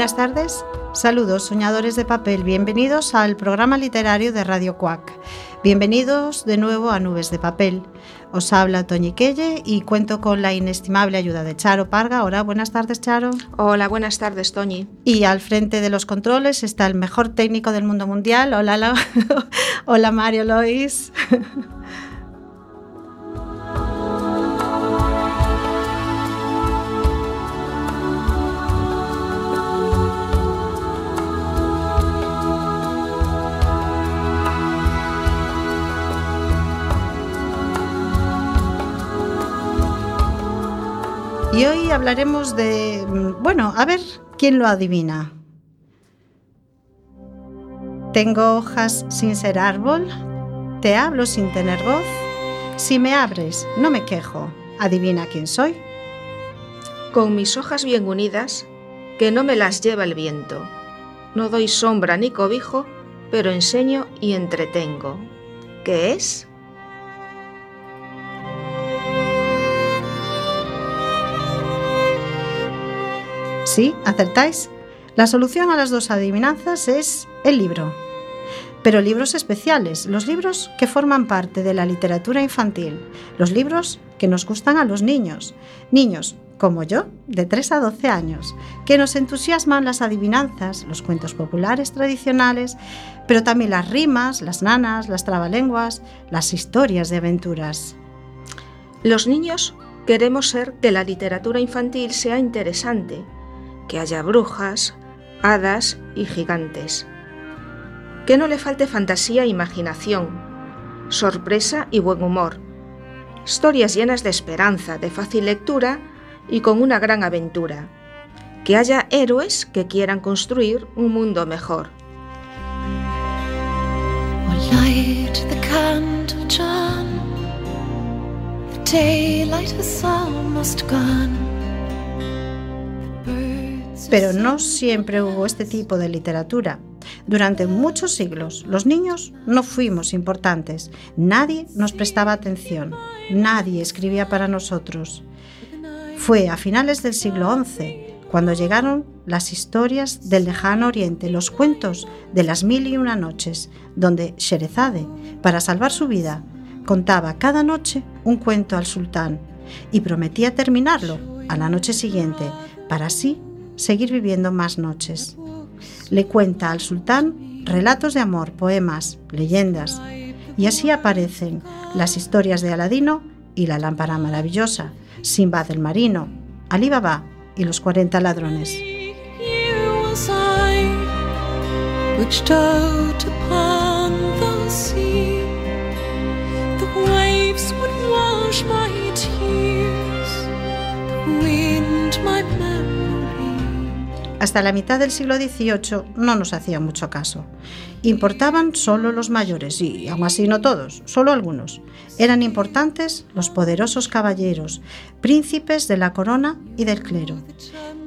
Buenas tardes, saludos soñadores de papel, bienvenidos al programa literario de Radio Cuac. Bienvenidos de nuevo a Nubes de Papel. Os habla Toñi Quelle y cuento con la inestimable ayuda de Charo Parga. Hola, buenas tardes, Charo. Hola, buenas tardes, Toñi. Y al frente de los controles está el mejor técnico del mundo mundial. Hola, Hola Mario Lois. hablaremos de, mm, bueno, a ver quién lo adivina. Tengo hojas sin ser árbol, te hablo sin tener voz. Si me abres, no me quejo. Adivina quién soy. Con mis hojas bien unidas, que no me las lleva el viento. No doy sombra ni cobijo, pero enseño y entretengo. ¿Qué es? Sí, acertáis. La solución a las dos adivinanzas es el libro. Pero libros especiales, los libros que forman parte de la literatura infantil, los libros que nos gustan a los niños, niños como yo, de 3 a 12 años, que nos entusiasman las adivinanzas, los cuentos populares tradicionales, pero también las rimas, las nanas, las trabalenguas, las historias de aventuras. Los niños queremos ser que la literatura infantil sea interesante, que haya brujas, hadas y gigantes. Que no le falte fantasía e imaginación, sorpresa y buen humor. Historias llenas de esperanza, de fácil lectura y con una gran aventura. Que haya héroes que quieran construir un mundo mejor. Pero no siempre hubo este tipo de literatura. Durante muchos siglos los niños no fuimos importantes, nadie nos prestaba atención, nadie escribía para nosotros. Fue a finales del siglo XI cuando llegaron las historias del lejano oriente, los cuentos de las mil y una noches, donde Sherezade, para salvar su vida, contaba cada noche un cuento al sultán y prometía terminarlo a la noche siguiente, para así seguir viviendo más noches. Le cuenta al sultán relatos de amor, poemas, leyendas, y así aparecen las historias de Aladino y la lámpara maravillosa, Simbad el marino, Ali Baba y los 40 ladrones. Hasta la mitad del siglo XVIII no nos hacían mucho caso. Importaban solo los mayores y, aún así no todos, solo algunos. Eran importantes los poderosos caballeros, príncipes de la corona y del clero.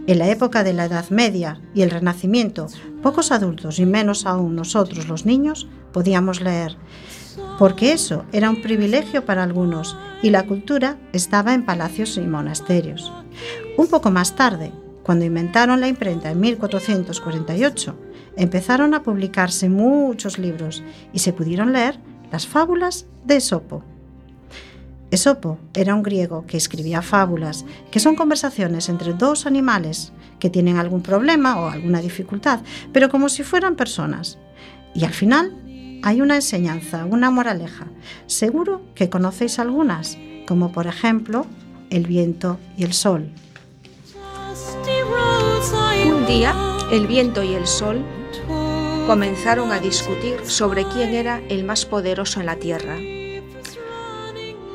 En la época de la Edad Media y el Renacimiento, pocos adultos y menos aún nosotros los niños podíamos leer, porque eso era un privilegio para algunos y la cultura estaba en palacios y monasterios. Un poco más tarde, cuando inventaron la imprenta en 1448, empezaron a publicarse muchos libros y se pudieron leer las fábulas de Esopo. Esopo era un griego que escribía fábulas, que son conversaciones entre dos animales que tienen algún problema o alguna dificultad, pero como si fueran personas. Y al final hay una enseñanza, una moraleja. Seguro que conocéis algunas, como por ejemplo el viento y el sol. El viento y el sol comenzaron a discutir sobre quién era el más poderoso en la Tierra.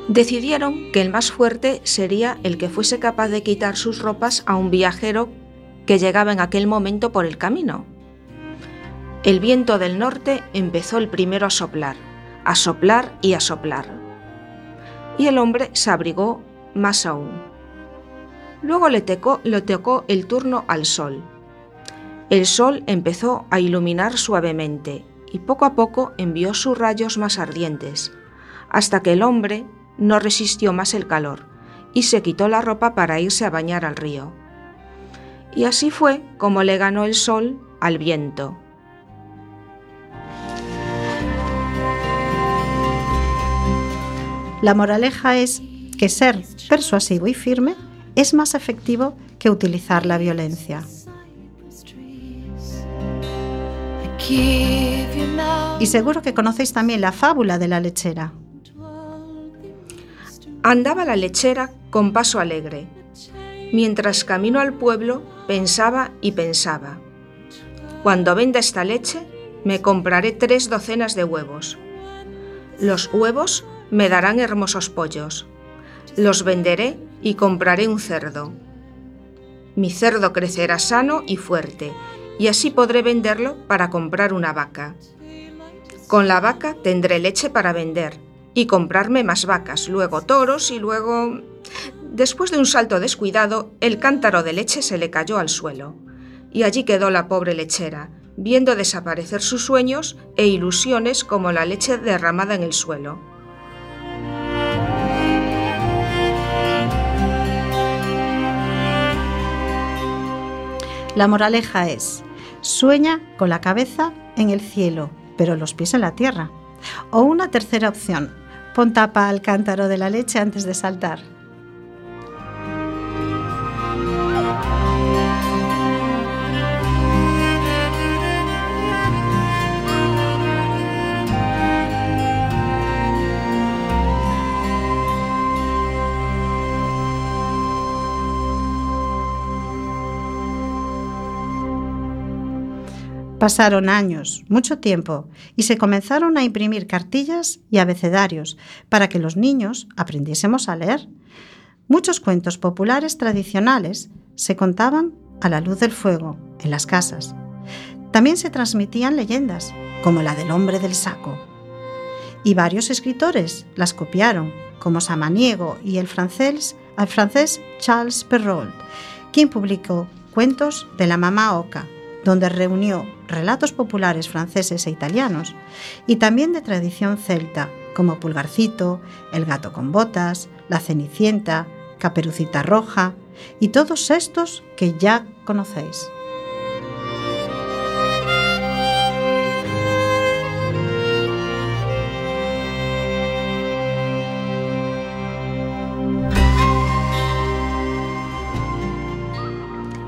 Decidieron que el más fuerte sería el que fuese capaz de quitar sus ropas a un viajero que llegaba en aquel momento por el camino. El viento del norte empezó el primero a soplar, a soplar y a soplar. Y el hombre se abrigó más aún. Luego le, le tocó el turno al sol. El sol empezó a iluminar suavemente y poco a poco envió sus rayos más ardientes, hasta que el hombre no resistió más el calor y se quitó la ropa para irse a bañar al río. Y así fue como le ganó el sol al viento. La moraleja es que ser persuasivo y firme es más efectivo que utilizar la violencia. Y seguro que conocéis también la fábula de la lechera. Andaba la lechera con paso alegre. Mientras camino al pueblo, pensaba y pensaba. Cuando venda esta leche, me compraré tres docenas de huevos. Los huevos me darán hermosos pollos. Los venderé y compraré un cerdo. Mi cerdo crecerá sano y fuerte, y así podré venderlo para comprar una vaca. Con la vaca tendré leche para vender y comprarme más vacas, luego toros y luego... Después de un salto descuidado, el cántaro de leche se le cayó al suelo, y allí quedó la pobre lechera, viendo desaparecer sus sueños e ilusiones como la leche derramada en el suelo. La moraleja es, sueña con la cabeza en el cielo, pero los pies en la tierra. O una tercera opción, pon tapa al cántaro de la leche antes de saltar. Pasaron años, mucho tiempo, y se comenzaron a imprimir cartillas y abecedarios para que los niños aprendiésemos a leer. Muchos cuentos populares tradicionales se contaban a la luz del fuego, en las casas. También se transmitían leyendas, como la del hombre del saco. Y varios escritores las copiaron, como Samaniego y el francés, Charles Perrault, quien publicó cuentos de la mamá Oca, donde reunió relatos populares franceses e italianos, y también de tradición celta, como Pulgarcito, El gato con botas, La Cenicienta, Caperucita Roja, y todos estos que ya conocéis.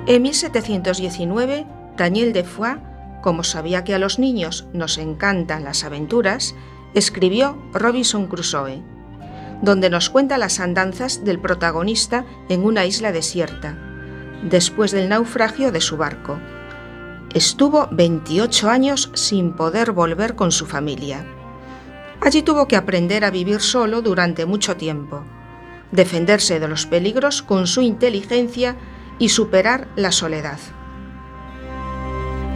En 1719, Daniel Defoe como sabía que a los niños nos encantan las aventuras, escribió Robinson Crusoe, donde nos cuenta las andanzas del protagonista en una isla desierta, después del naufragio de su barco. Estuvo 28 años sin poder volver con su familia. Allí tuvo que aprender a vivir solo durante mucho tiempo, defenderse de los peligros con su inteligencia y superar la soledad.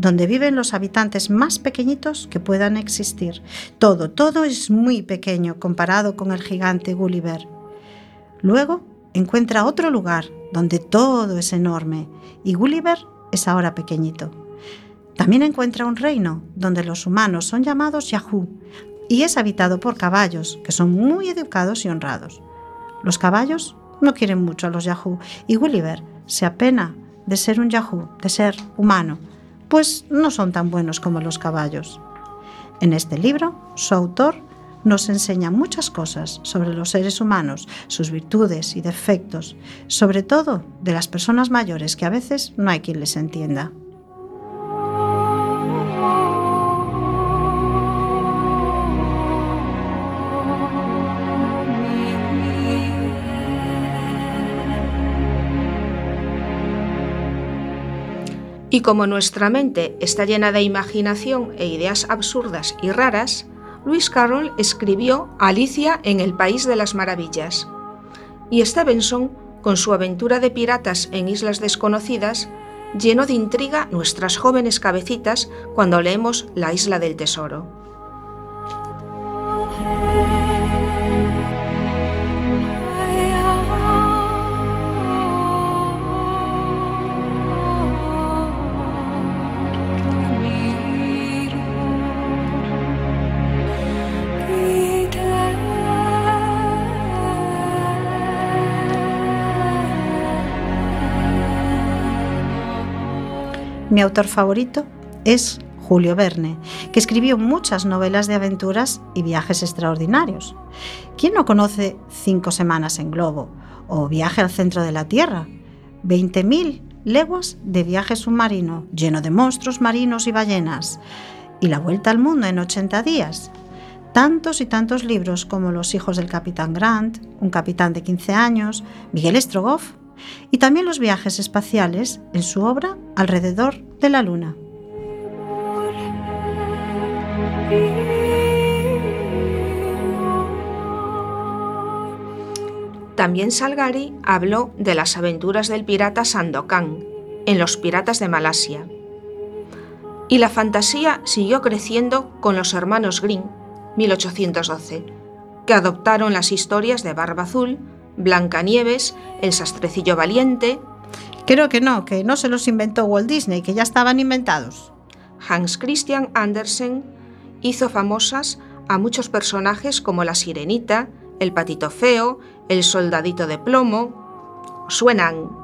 donde viven los habitantes más pequeñitos que puedan existir. Todo, todo es muy pequeño comparado con el gigante Gulliver. Luego encuentra otro lugar donde todo es enorme y Gulliver es ahora pequeñito. También encuentra un reino donde los humanos son llamados Yahoo y es habitado por caballos que son muy educados y honrados. Los caballos no quieren mucho a los Yahoo y Gulliver se apena de ser un Yahoo, de ser humano pues no son tan buenos como los caballos. En este libro, su autor nos enseña muchas cosas sobre los seres humanos, sus virtudes y defectos, sobre todo de las personas mayores que a veces no hay quien les entienda. Y como nuestra mente está llena de imaginación e ideas absurdas y raras, Lewis Carroll escribió Alicia en el País de las Maravillas. Y Stevenson, con su aventura de piratas en islas desconocidas, llenó de intriga nuestras jóvenes cabecitas cuando leemos La Isla del Tesoro. Mi autor favorito es Julio Verne, que escribió muchas novelas de aventuras y viajes extraordinarios. ¿Quién no conoce Cinco Semanas en Globo o Viaje al Centro de la Tierra? 20.000 leguas de viaje submarino, lleno de monstruos marinos y ballenas. Y la vuelta al mundo en 80 días. Tantos y tantos libros como Los hijos del capitán Grant, Un capitán de 15 años, Miguel Strogoff, y también los viajes espaciales en su obra Alrededor de la Luna. También Salgari habló de las aventuras del pirata Sandokan en Los Piratas de Malasia. Y la fantasía siguió creciendo con los hermanos Grimm, 1812, que adoptaron las historias de Barba Azul, Blancanieves, El Sastrecillo Valiente. Creo que no, que no se los inventó Walt Disney, que ya estaban inventados. Hans Christian Andersen hizo famosas a muchos personajes como la sirenita, el patito feo, el soldadito de plomo. Suenan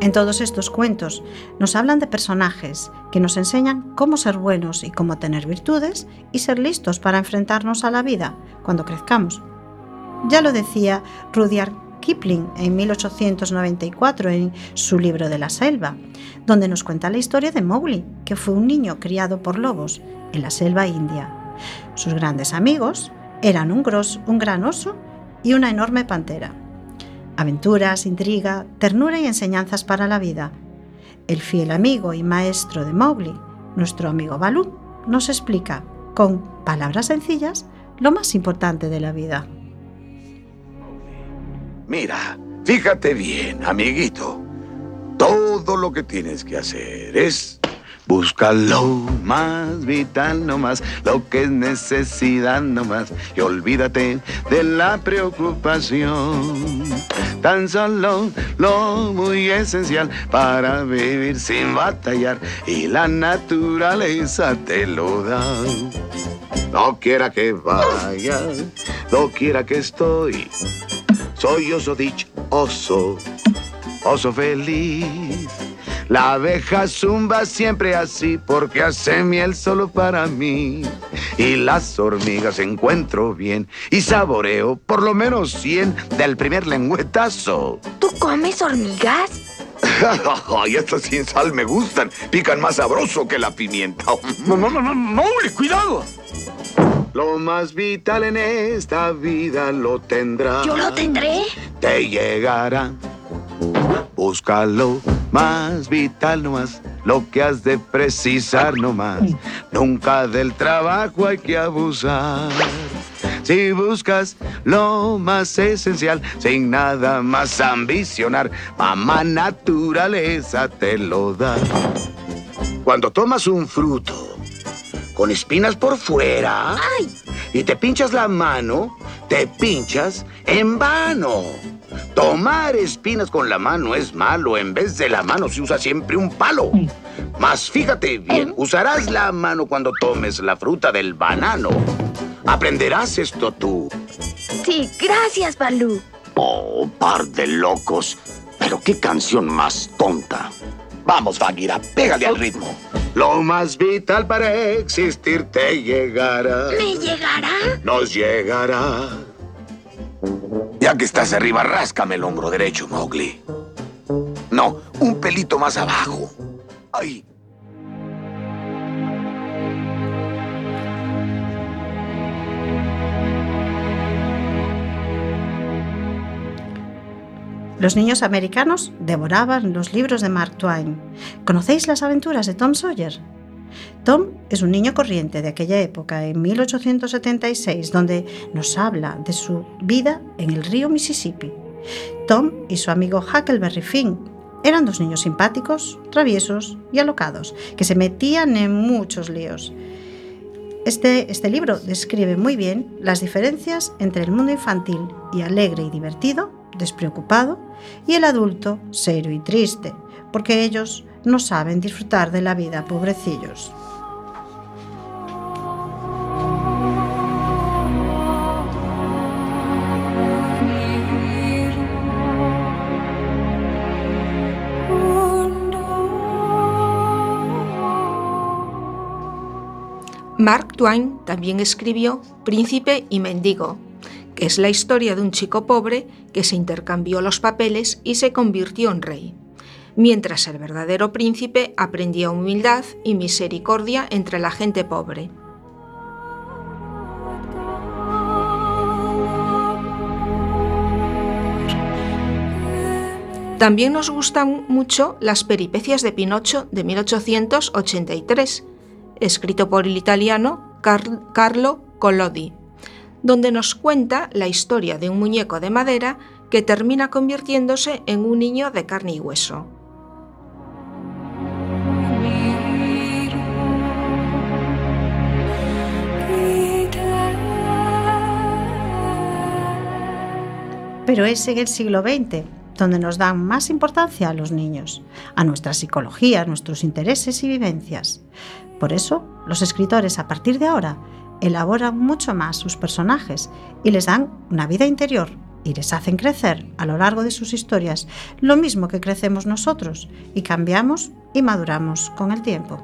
En todos estos cuentos nos hablan de personajes que nos enseñan cómo ser buenos y cómo tener virtudes y ser listos para enfrentarnos a la vida cuando crezcamos. Ya lo decía Rudyard Kipling en 1894 en su libro de la selva, donde nos cuenta la historia de Mowgli, que fue un niño criado por lobos en la selva india. Sus grandes amigos eran un, gros, un gran oso y una enorme pantera aventuras, intriga, ternura y enseñanzas para la vida. El fiel amigo y maestro de Mowgli, nuestro amigo Balú, nos explica, con palabras sencillas, lo más importante de la vida. Mira, fíjate bien, amiguito. Todo lo que tienes que hacer es Busca lo más vital nomás, lo que es necesidad nomás, y olvídate de la preocupación. Tan solo lo muy esencial para vivir sin batallar, y la naturaleza te lo da. No quiera que vaya, no quiera que estoy, soy oso dichoso, oso feliz la abeja zumba siempre así porque hace miel solo para mí. Y las hormigas encuentro bien y saboreo por lo menos 100 del primer lengüetazo. ¿Tú comes hormigas? Ay, estas sin sal me gustan. Pican más sabroso que la pimienta. No, no, no, no, cuidado. Lo más vital en esta vida lo tendrá. ¿Yo lo tendré? Te llegará. Búscalo más vital nomás, lo que has de precisar nomás. Nunca del trabajo hay que abusar. Si buscas lo más esencial, sin nada más ambicionar, mamá naturaleza te lo da. Cuando tomas un fruto con espinas por fuera y te pinchas la mano, te pinchas en vano. Tomar espinas con la mano es malo. En vez de la mano se usa siempre un palo. Mas fíjate bien, usarás la mano cuando tomes la fruta del banano. Aprenderás esto tú. Sí, gracias, Balú. Oh, par de locos. Pero qué canción más tonta. Vamos, Bagheera, pégale al ritmo. Lo más vital para existir te llegará. ¿Me llegará? Nos llegará. Ya que estás arriba, ráscame el hombro derecho, Mowgli. No, un pelito más abajo. Ay. Los niños americanos devoraban los libros de Mark Twain. ¿Conocéis las aventuras de Tom Sawyer? Tom es un niño corriente de aquella época, en 1876, donde nos habla de su vida en el río Mississippi. Tom y su amigo Huckleberry Finn eran dos niños simpáticos, traviesos y alocados, que se metían en muchos líos. Este, este libro describe muy bien las diferencias entre el mundo infantil y alegre y divertido, despreocupado, y el adulto serio y triste, porque ellos no saben disfrutar de la vida, pobrecillos. Mark Twain también escribió Príncipe y Mendigo, que es la historia de un chico pobre que se intercambió los papeles y se convirtió en rey, mientras el verdadero príncipe aprendía humildad y misericordia entre la gente pobre. También nos gustan mucho las peripecias de Pinocho de 1883, escrito por el italiano Carlo Collodi, donde nos cuenta la historia de un muñeco de madera que termina convirtiéndose en un niño de carne y hueso. Pero es en el siglo XX donde nos dan más importancia a los niños, a nuestra psicología, a nuestros intereses y vivencias. Por eso, los escritores a partir de ahora elaboran mucho más sus personajes y les dan una vida interior y les hacen crecer a lo largo de sus historias lo mismo que crecemos nosotros y cambiamos y maduramos con el tiempo.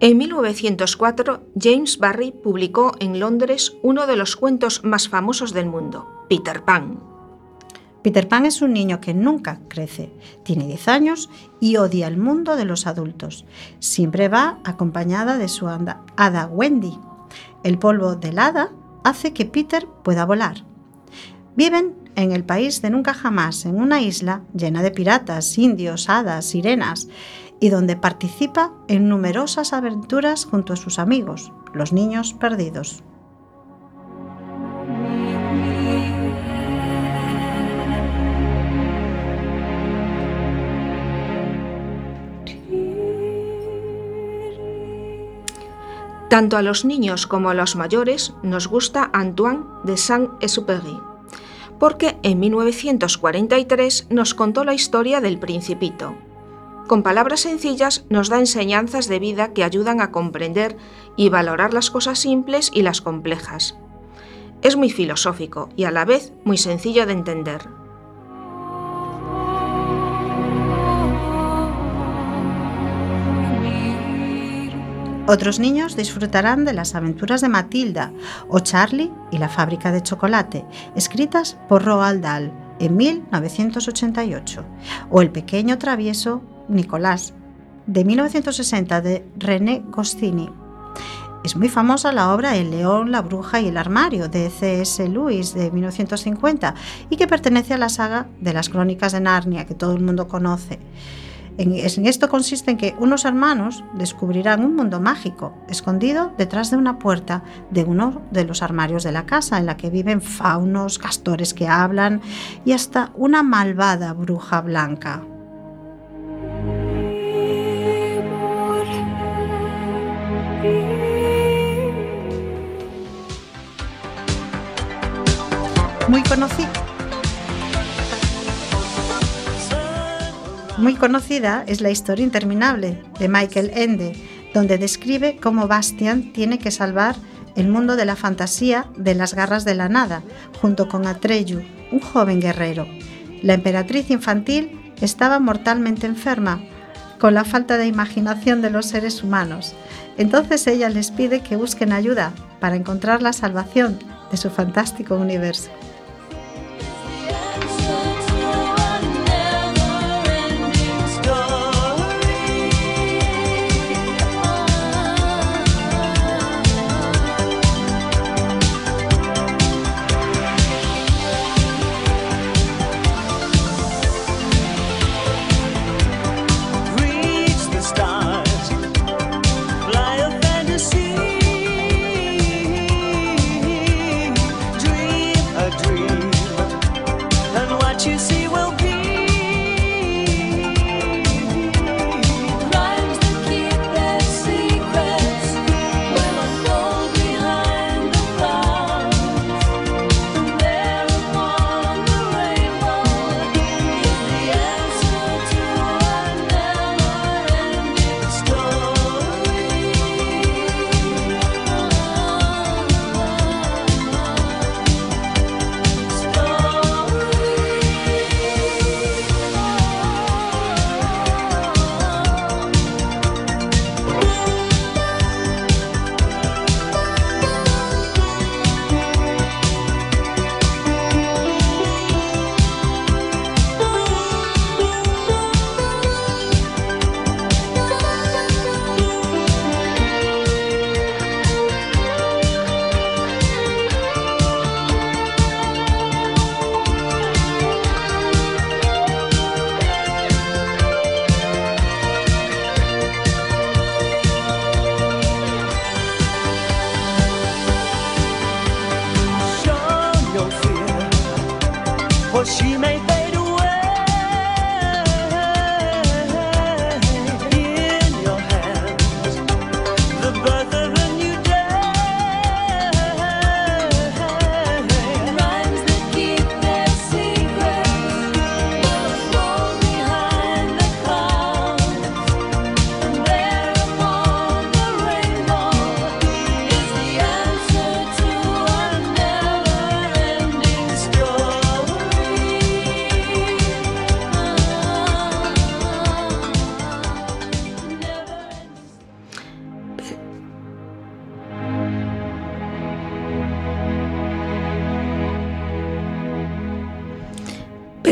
En 1904, James Barrie publicó en Londres uno de los cuentos más famosos del mundo, Peter Pan. Peter Pan es un niño que nunca crece, tiene 10 años y odia el mundo de los adultos. Siempre va acompañada de su hada Wendy. El polvo del hada hace que Peter pueda volar. Viven en el país de nunca jamás, en una isla llena de piratas, indios, hadas, sirenas y donde participa en numerosas aventuras junto a sus amigos, los niños perdidos. Tanto a los niños como a los mayores nos gusta Antoine de Saint-Exupéry, porque en 1943 nos contó la historia del Principito, con palabras sencillas nos da enseñanzas de vida que ayudan a comprender y valorar las cosas simples y las complejas. Es muy filosófico y a la vez muy sencillo de entender. Otros niños disfrutarán de las aventuras de Matilda o Charlie y la fábrica de chocolate, escritas por Roald Dahl en 1988, o El pequeño travieso Nicolás, de 1960 de René Goscinny. Es muy famosa la obra El león, la bruja y el armario de C.S. Lewis de 1950 y que pertenece a la saga de las crónicas de Narnia que todo el mundo conoce. En, esto consiste en que unos hermanos descubrirán un mundo mágico escondido detrás de una puerta de uno de los armarios de la casa en la que viven faunos, castores que hablan y hasta una malvada bruja blanca. Muy conocida. Muy conocida es la historia interminable de Michael Ende, donde describe cómo Bastian tiene que salvar el mundo de la fantasía de las garras de la nada, junto con Atreyu, un joven guerrero. La emperatriz infantil estaba mortalmente enferma, con la falta de imaginación de los seres humanos. Entonces ella les pide que busquen ayuda para encontrar la salvación de su fantástico universo.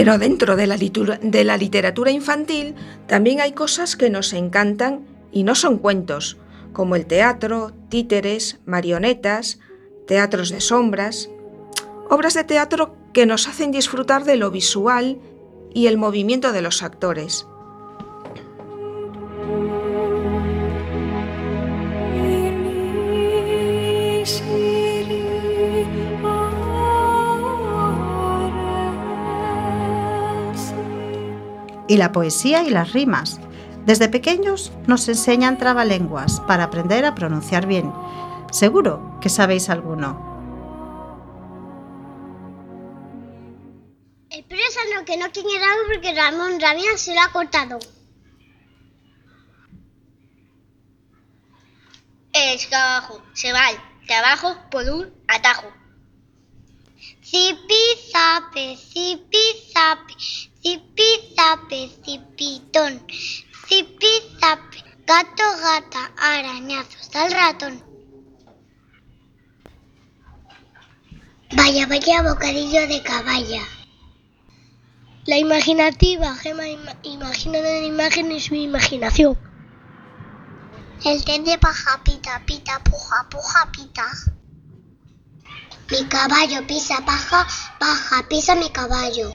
Pero dentro de la, de la literatura infantil también hay cosas que nos encantan y no son cuentos, como el teatro, títeres, marionetas, teatros de sombras, obras de teatro que nos hacen disfrutar de lo visual y el movimiento de los actores. Y la poesía y las rimas. Desde pequeños nos enseñan trabalenguas para aprender a pronunciar bien. Seguro que sabéis alguno. Expresa lo que no quiere algo porque Ramón Rabia se lo ha cortado. Es que abajo se va al trabajo por un atajo. Zipi zape, zipi zape, zipi zape, zipitón. Zipi zape, gato gata, arañazos al ratón. Vaya, vaya bocadillo de caballa. La imaginativa, Gema ima- imagina una imagen en su imaginación. El tren de paja, pita, pita, puja, puja, pita. Mi caballo pisa paja, paja, pisa mi caballo.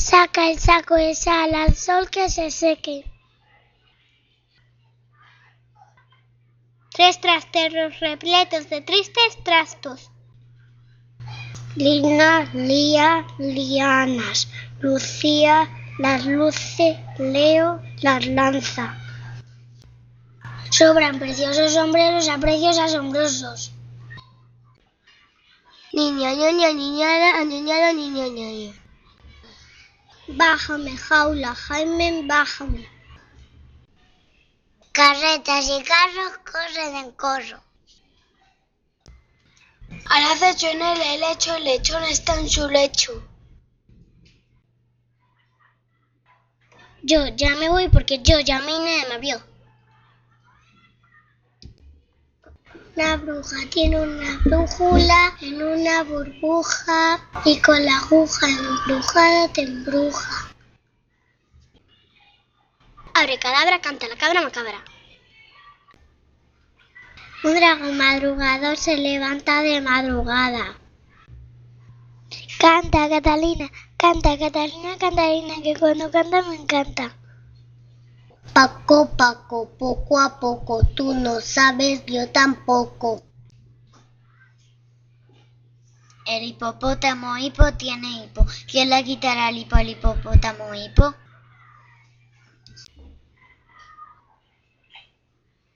Saca el saco de sal al sol que se seque. Tres trasteros repletos de tristes trastos. Lina, Lía, lianas. Lucía, las luce. Leo, las lanza. Sobran preciosos sombreros a precios asombrosos. Niña, ñoña, niñada, niñada, niña, ñoña. Bájame, jaula, Jaime, bájame. Carretas y carros corren en corro. Al acecho en el helecho, el lechón está en su lecho. Yo ya me voy porque yo ya me nadie me vio. La bruja tiene una brújula en una burbuja y con la aguja embrujada te embruja. Abre cadabra, canta la cabra macabra. Un dragón madrugador se levanta de madrugada. Canta, Catalina, canta, Catalina, Catalina, que cuando canta me encanta. Paco, Paco, poco a poco, tú no sabes, yo tampoco. El hipopótamo hipo tiene hipo. ¿Quién le quitará el hipo al hipopótamo hipo?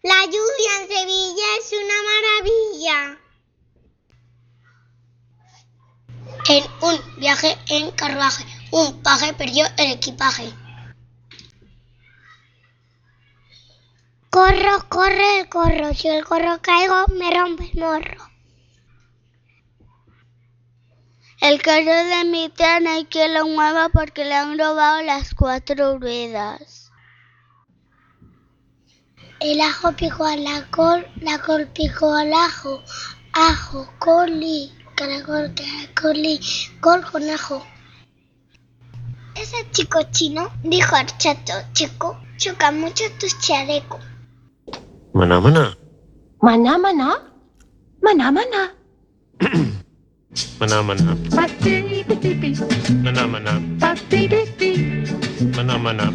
La lluvia en Sevilla es una maravilla. En un viaje en carruaje, un paje perdió el equipaje. Corro, corre el corro, si el corro caigo me rompe el morro. El carro de mi tren hay que lo mueva porque le han robado las cuatro ruedas. El ajo picó a la col, la col picó al ajo, ajo, coli, caracol, caracoli, col con ajo. Ese chico chino dijo al chato chico, choca mucho tus chalecos. Mana mana. Mana mana. Mana mana. Mana mana. Mana mana. Maná, maná.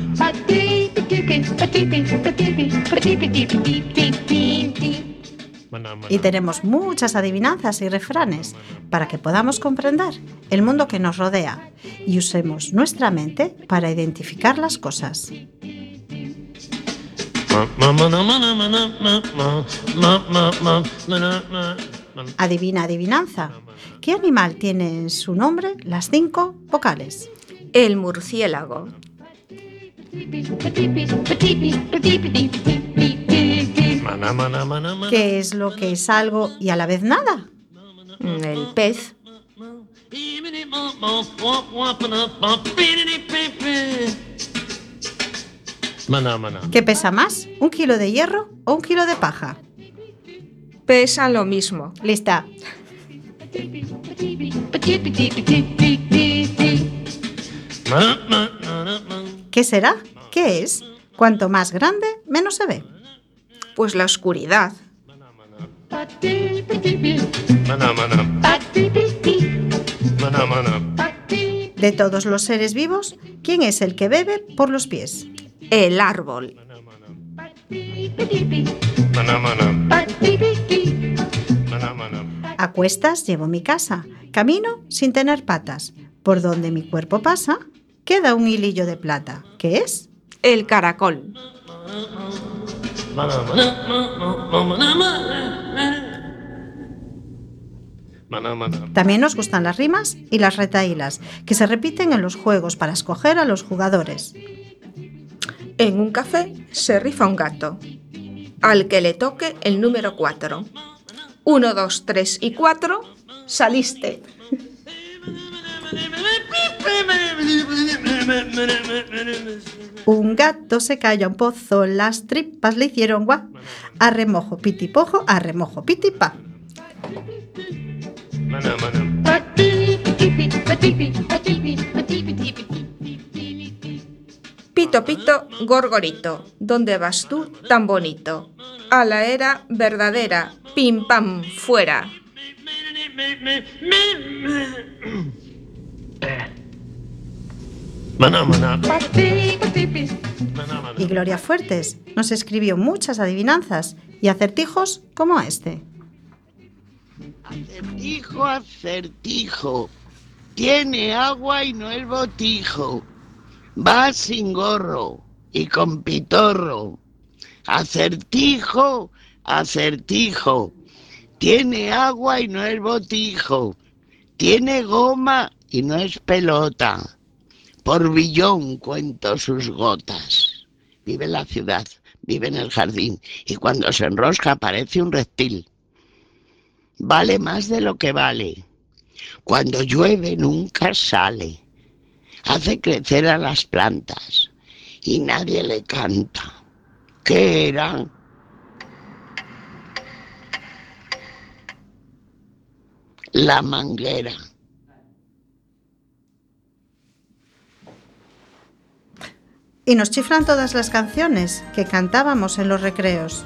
Y tenemos muchas adivinanzas y refranes para que podamos comprender el mundo que nos rodea y usemos nuestra mente para identificar las cosas. Adivina, adivinanza. ¿Qué animal tiene en su nombre las cinco vocales? El murciélago. ¿Qué es lo que es algo y a la vez nada? Mm, El pez. Maná, maná. ¿Qué pesa más? ¿Un kilo de hierro o un kilo de paja? Pesa lo mismo. Lista. ¿Qué será? ¿Qué es? Cuanto más grande, menos se ve. Pues la oscuridad. De todos los seres vivos, ¿quién es el que bebe por los pies? El árbol. A cuestas llevo mi casa, camino sin tener patas. Por donde mi cuerpo pasa, queda un hilillo de plata. ¿Qué es? El caracol. También nos gustan las rimas y las retaílas, que se repiten en los juegos para escoger a los jugadores. En un café se rifa un gato. Al que le toque el número 4. 1, 2, 3 y 4. Saliste. Un gato se cayó a un pozo, las tripas le hicieron guá. A remojo pitipojo, a remojo pitipa. Pito, pito, gorgorito. ¿Dónde vas tú tan bonito? A la era verdadera. Pim, pam, fuera. Y Gloria Fuertes nos escribió muchas adivinanzas y acertijos como este. Acertijo, acertijo. Tiene agua y no el botijo. Va sin gorro y con pitorro. Acertijo, acertijo. Tiene agua y no el botijo. Tiene goma y no es pelota. Por billón cuento sus gotas. Vive en la ciudad, vive en el jardín y cuando se enrosca parece un reptil vale más de lo que vale. Cuando llueve nunca sale. Hace crecer a las plantas y nadie le canta. ¿Qué era? La manguera. Y nos chiflan todas las canciones que cantábamos en los recreos.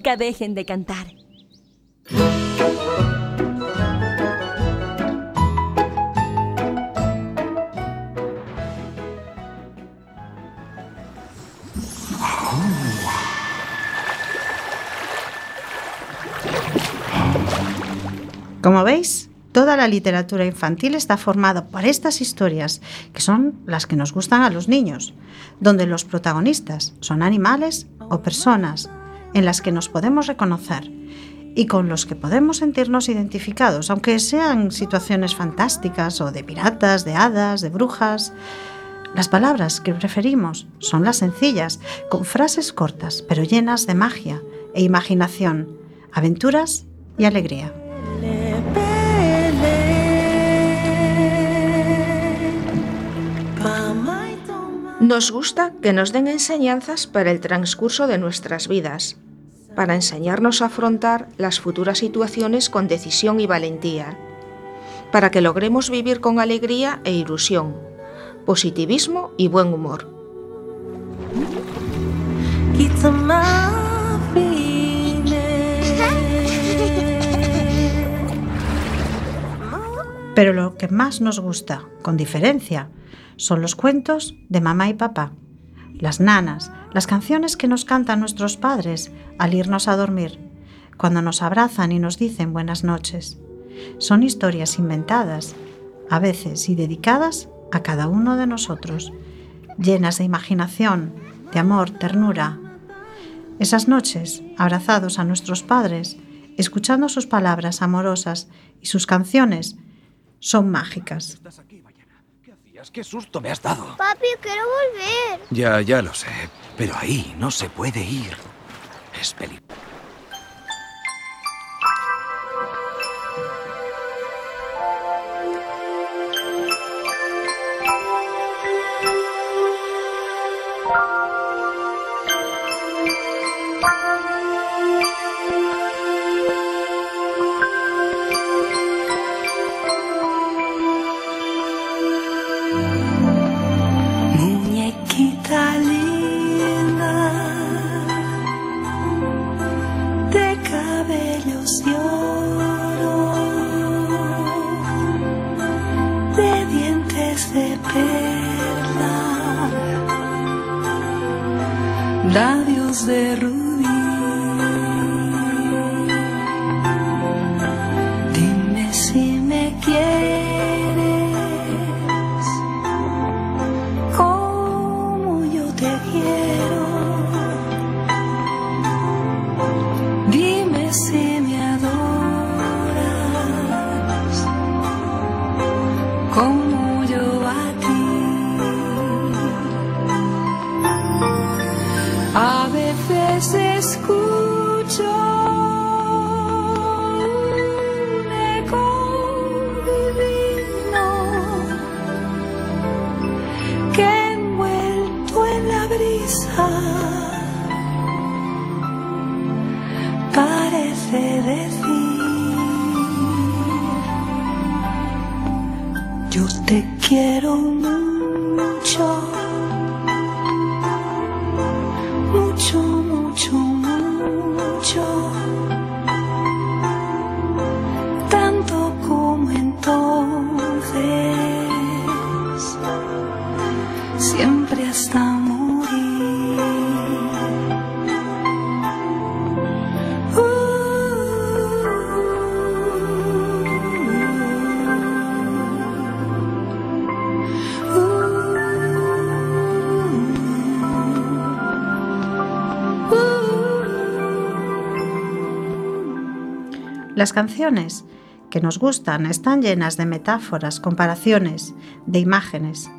Nunca dejen de cantar. Como veis, toda la literatura infantil está formada por estas historias, que son las que nos gustan a los niños, donde los protagonistas son animales o personas en las que nos podemos reconocer y con los que podemos sentirnos identificados, aunque sean situaciones fantásticas o de piratas, de hadas, de brujas. Las palabras que preferimos son las sencillas, con frases cortas, pero llenas de magia e imaginación, aventuras y alegría. Nos gusta que nos den enseñanzas para el transcurso de nuestras vidas, para enseñarnos a afrontar las futuras situaciones con decisión y valentía, para que logremos vivir con alegría e ilusión, positivismo y buen humor. Pero lo que más nos gusta, con diferencia, son los cuentos de mamá y papá, las nanas, las canciones que nos cantan nuestros padres al irnos a dormir, cuando nos abrazan y nos dicen buenas noches. Son historias inventadas, a veces y dedicadas a cada uno de nosotros, llenas de imaginación, de amor, ternura. Esas noches, abrazados a nuestros padres, escuchando sus palabras amorosas y sus canciones, son mágicas. ¡Qué susto me has dado! Papi, quiero volver. Ya, ya lo sé. Pero ahí no se puede ir. Es peligroso. Labios de. Las canciones que nos gustan están llenas de metáforas, comparaciones, de imágenes.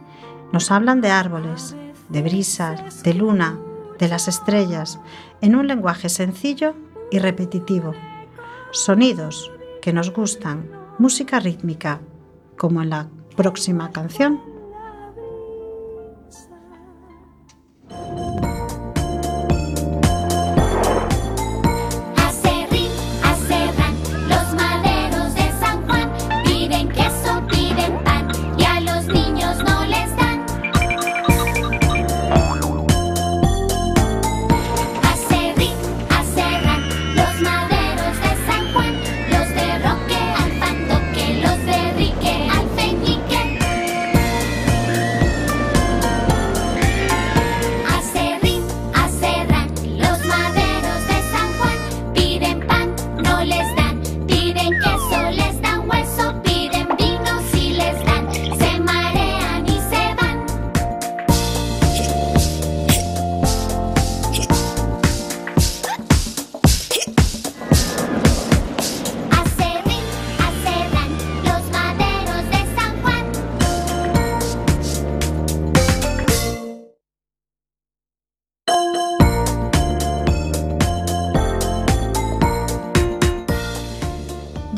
Nos hablan de árboles, de brisas, de luna, de las estrellas, en un lenguaje sencillo y repetitivo. Sonidos que nos gustan, música rítmica, como en la próxima canción.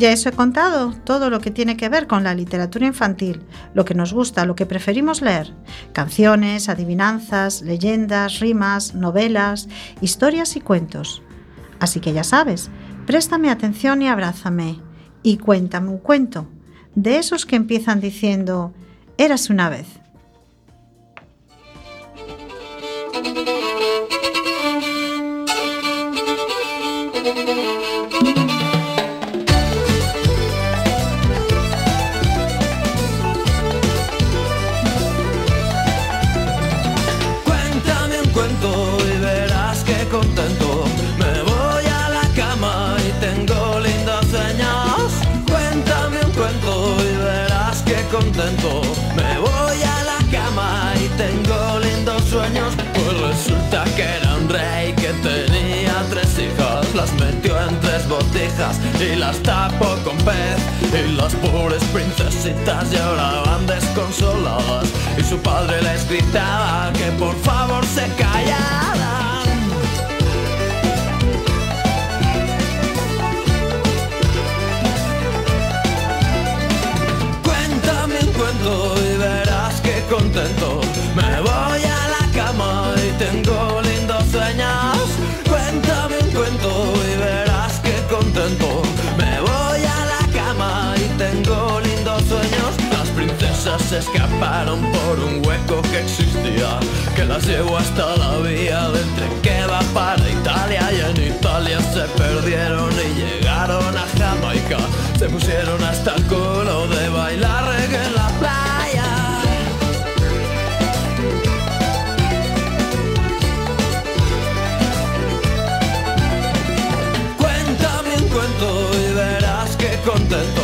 Ya eso he contado todo lo que tiene que ver con la literatura infantil, lo que nos gusta, lo que preferimos leer. Canciones, adivinanzas, leyendas, rimas, novelas, historias y cuentos. Así que ya sabes, préstame atención y abrázame. Y cuéntame un cuento, de esos que empiezan diciendo, eras una vez. Rey que tenía tres hijas. Las metió en tres botijas y las tapó con pez. Y las pobres princesitas lloraban desconsoladas. Y su padre les gritaba que por favor se callaran. Se escaparon por un hueco que existía. Que las llevó hasta la vía del tren que va para Italia. Y en Italia se perdieron y llegaron a Jamaica. Se pusieron hasta el culo de bailar reggae en la playa. Cuéntame un cuento y verás que contento.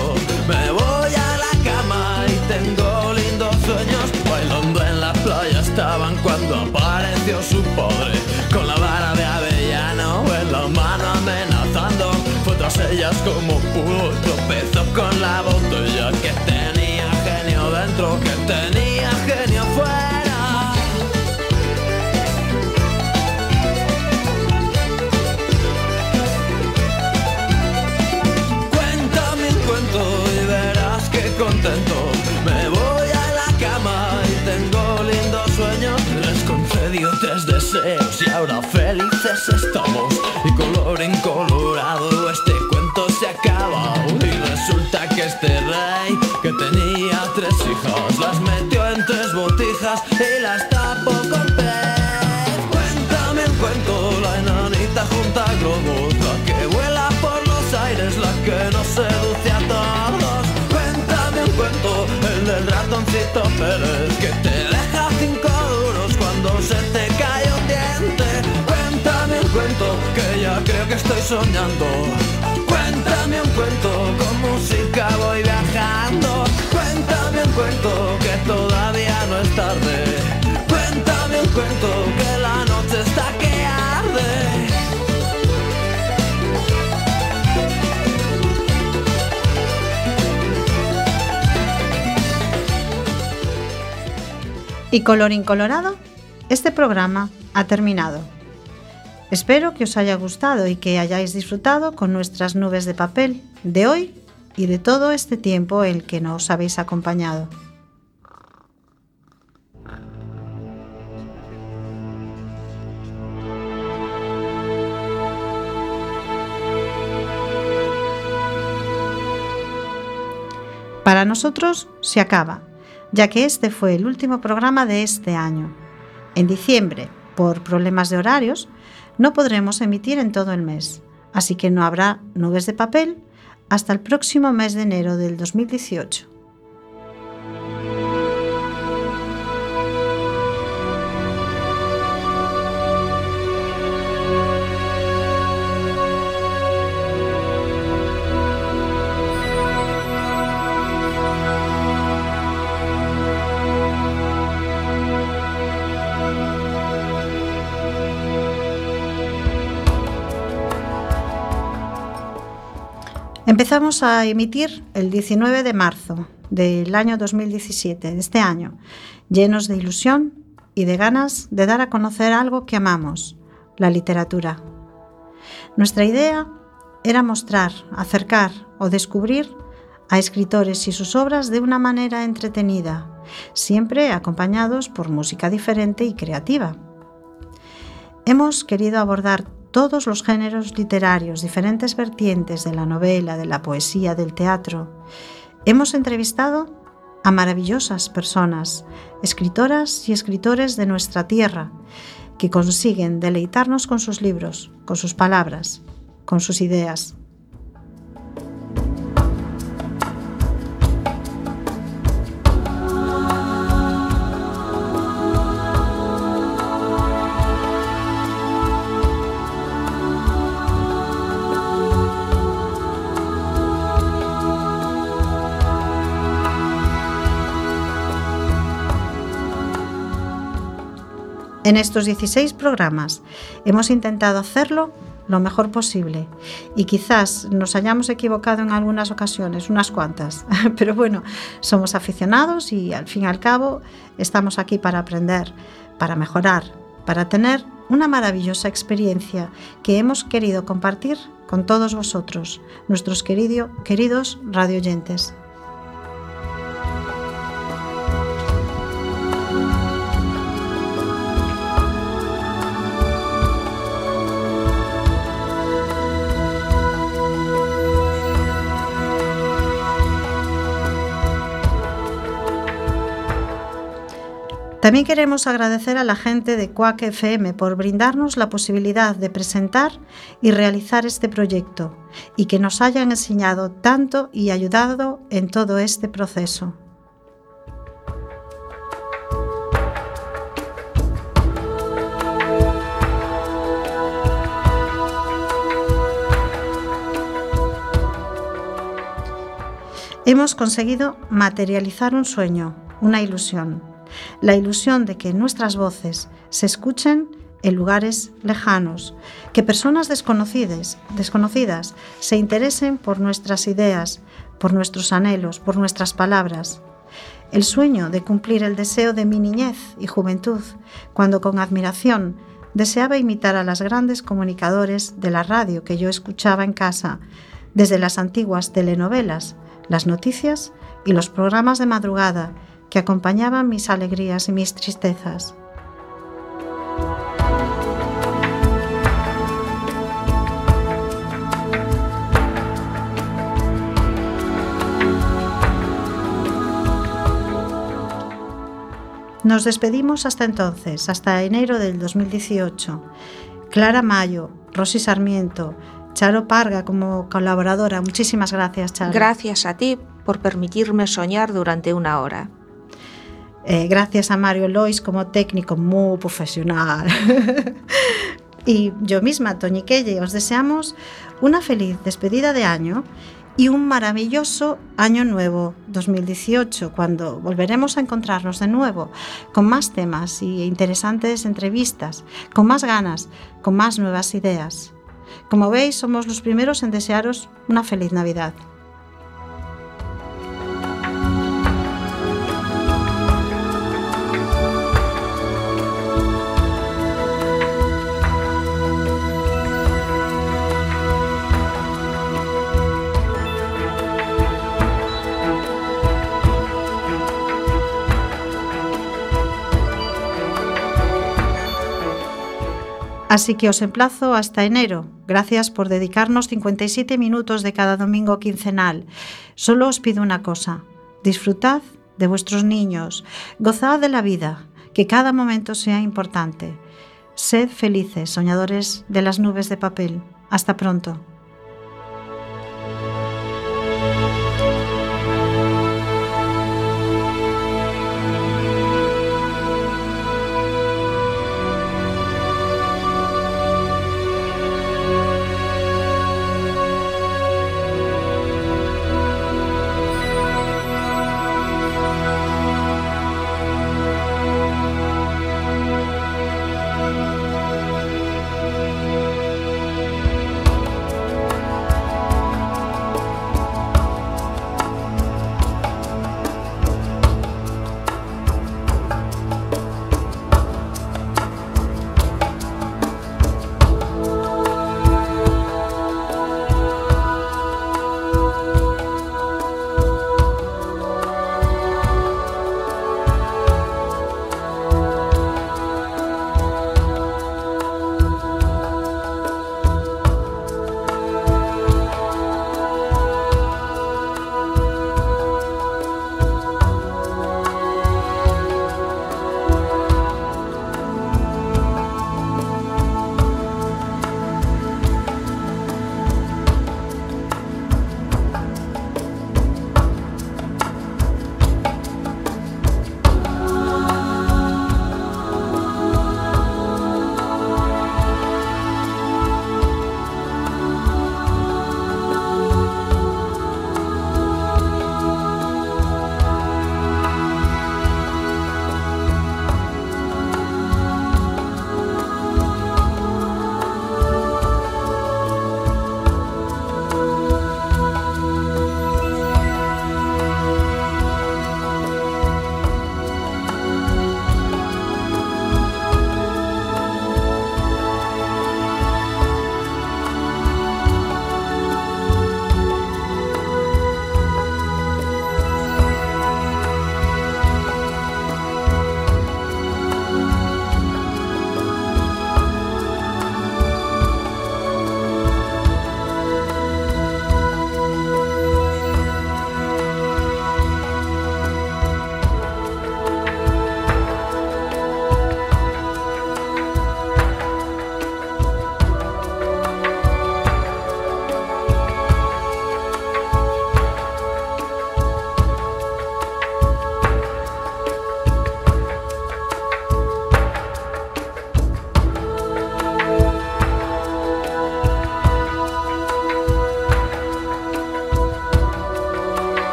Estaban cuando apareció su padre. Con la vara de avellano en la mano amenazando. Fue tras ellas como pudo tropezó con la botella que tenía genio dentro, que tenía genio fuera. Deseos y ahora felices estamos. Y color incolorado este cuento se acaba. Y resulta que este rey que tenía tres hijas las metió en tres botijas y las tapó con pez. Cuéntame un cuento, la enanita junta globos, la que vuela por los aires, la que nos seduce a todos. Cuéntame un cuento, el del ratoncito Pérez, que te deja cinco duros cuando se te creo que estoy soñando. Cuéntame un cuento, con música voy viajando. Cuéntame un cuento, que todavía no es tarde. Cuéntame un cuento, que la noche está que arde. Y colorín colorado, este programa ha terminado. Espero que os haya gustado y que hayáis disfrutado con nuestras nubes de papel de hoy y de todo este tiempo el que nos habéis acompañado. Para nosotros se acaba, ya que este fue el último programa de este año. En diciembre, por problemas de horarios, no podremos emitir en todo el mes, así que no habrá nubes de papel hasta el próximo mes de enero del 2018. Empezamos a emitir el 19 de marzo del año 2017, de este año, llenos de ilusión y de ganas de dar a conocer algo que amamos, la literatura. Nuestra idea era mostrar, acercar o descubrir a escritores y sus obras de una manera entretenida, siempre acompañados por música diferente y creativa. Hemos querido abordar todos los géneros literarios, diferentes vertientes de la novela, de la poesía, del teatro. Hemos entrevistado a maravillosas personas, escritoras y escritores de nuestra tierra, que consiguen deleitarnos con sus libros, con sus palabras, con sus ideas. En estos 16 programas hemos intentado hacerlo lo mejor posible y quizás nos hayamos equivocado en algunas ocasiones, unas cuantas, pero bueno, somos aficionados y al fin y al cabo estamos aquí para aprender, para mejorar, para tener una maravillosa experiencia que hemos querido compartir con todos vosotros, nuestros querido, queridos radioyentes. También queremos agradecer a la gente de Quack FM por brindarnos la posibilidad de presentar y realizar este proyecto y que nos hayan enseñado tanto y ayudado en todo este proceso. Hemos conseguido materializar un sueño, una ilusión la ilusión de que nuestras voces se escuchen en lugares lejanos, que personas desconocidas, desconocidas se interesen por nuestras ideas, por nuestros anhelos, por nuestras palabras. El sueño de cumplir el deseo de mi niñez y juventud, cuando con admiración deseaba imitar a las grandes comunicadores de la radio que yo escuchaba en casa, desde las antiguas telenovelas, las noticias y los programas de madrugada que acompañaban mis alegrías y mis tristezas. Nos despedimos hasta entonces, hasta enero del 2018. Clara Mayo, Rosy Sarmiento, Charo Parga como colaboradora. Muchísimas gracias, Charo. Gracias a ti por permitirme soñar durante una hora. Eh, gracias a Mario Lois como técnico muy profesional. y yo misma, Toñi Kelle, os deseamos una feliz despedida de año y un maravilloso año nuevo 2018, cuando volveremos a encontrarnos de nuevo con más temas y interesantes entrevistas, con más ganas, con más nuevas ideas. Como veis, somos los primeros en desearos una feliz Navidad. Así que os emplazo hasta enero. Gracias por dedicarnos 57 minutos de cada domingo quincenal. Solo os pido una cosa. Disfrutad de vuestros niños, gozad de la vida, Que cada momento sea importante. Sed felices, soñadores de las nubes de papel. Hasta pronto.